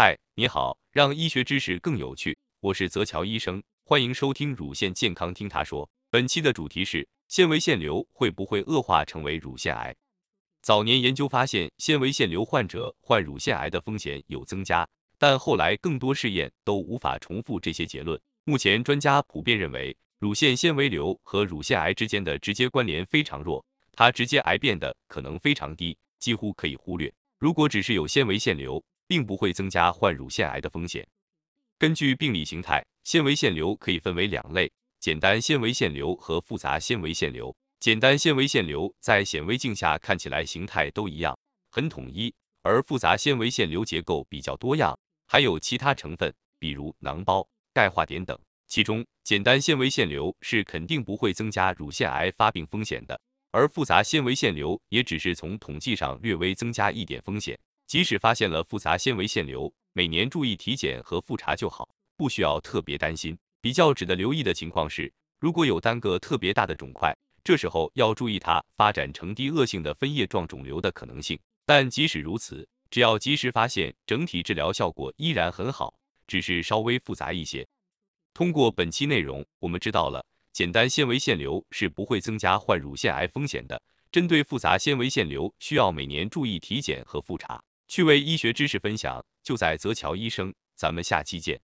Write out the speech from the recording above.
嗨，你好，让医学知识更有趣，我是泽乔医生，欢迎收听乳腺健康听他说。本期的主题是纤维腺瘤会不会恶化成为乳腺癌？早年研究发现，纤维腺瘤患者患乳腺癌的风险有增加，但后来更多试验都无法重复这些结论。目前专家普遍认为，乳腺纤维瘤和乳腺癌之间的直接关联非常弱，它直接癌变的可能非常低，几乎可以忽略。如果只是有纤维腺瘤，并不会增加患乳腺癌的风险。根据病理形态，纤维腺瘤可以分为两类：简单纤维腺瘤和复杂纤维腺瘤。简单纤维腺瘤在显微镜下看起来形态都一样，很统一；而复杂纤维腺瘤结构比较多样，还有其他成分，比如囊包、钙化点等。其中，简单纤维腺瘤是肯定不会增加乳腺癌发病风险的，而复杂纤维腺瘤也只是从统计上略微增加一点风险。即使发现了复杂纤维腺瘤，每年注意体检和复查就好，不需要特别担心。比较值得留意的情况是，如果有单个特别大的肿块，这时候要注意它发展成低恶性的分叶状肿瘤的可能性。但即使如此，只要及时发现，整体治疗效果依然很好，只是稍微复杂一些。通过本期内容，我们知道了简单纤维腺瘤是不会增加患乳腺癌风险的。针对复杂纤维腺瘤，需要每年注意体检和复查。趣味医学知识分享就在泽桥医生，咱们下期见。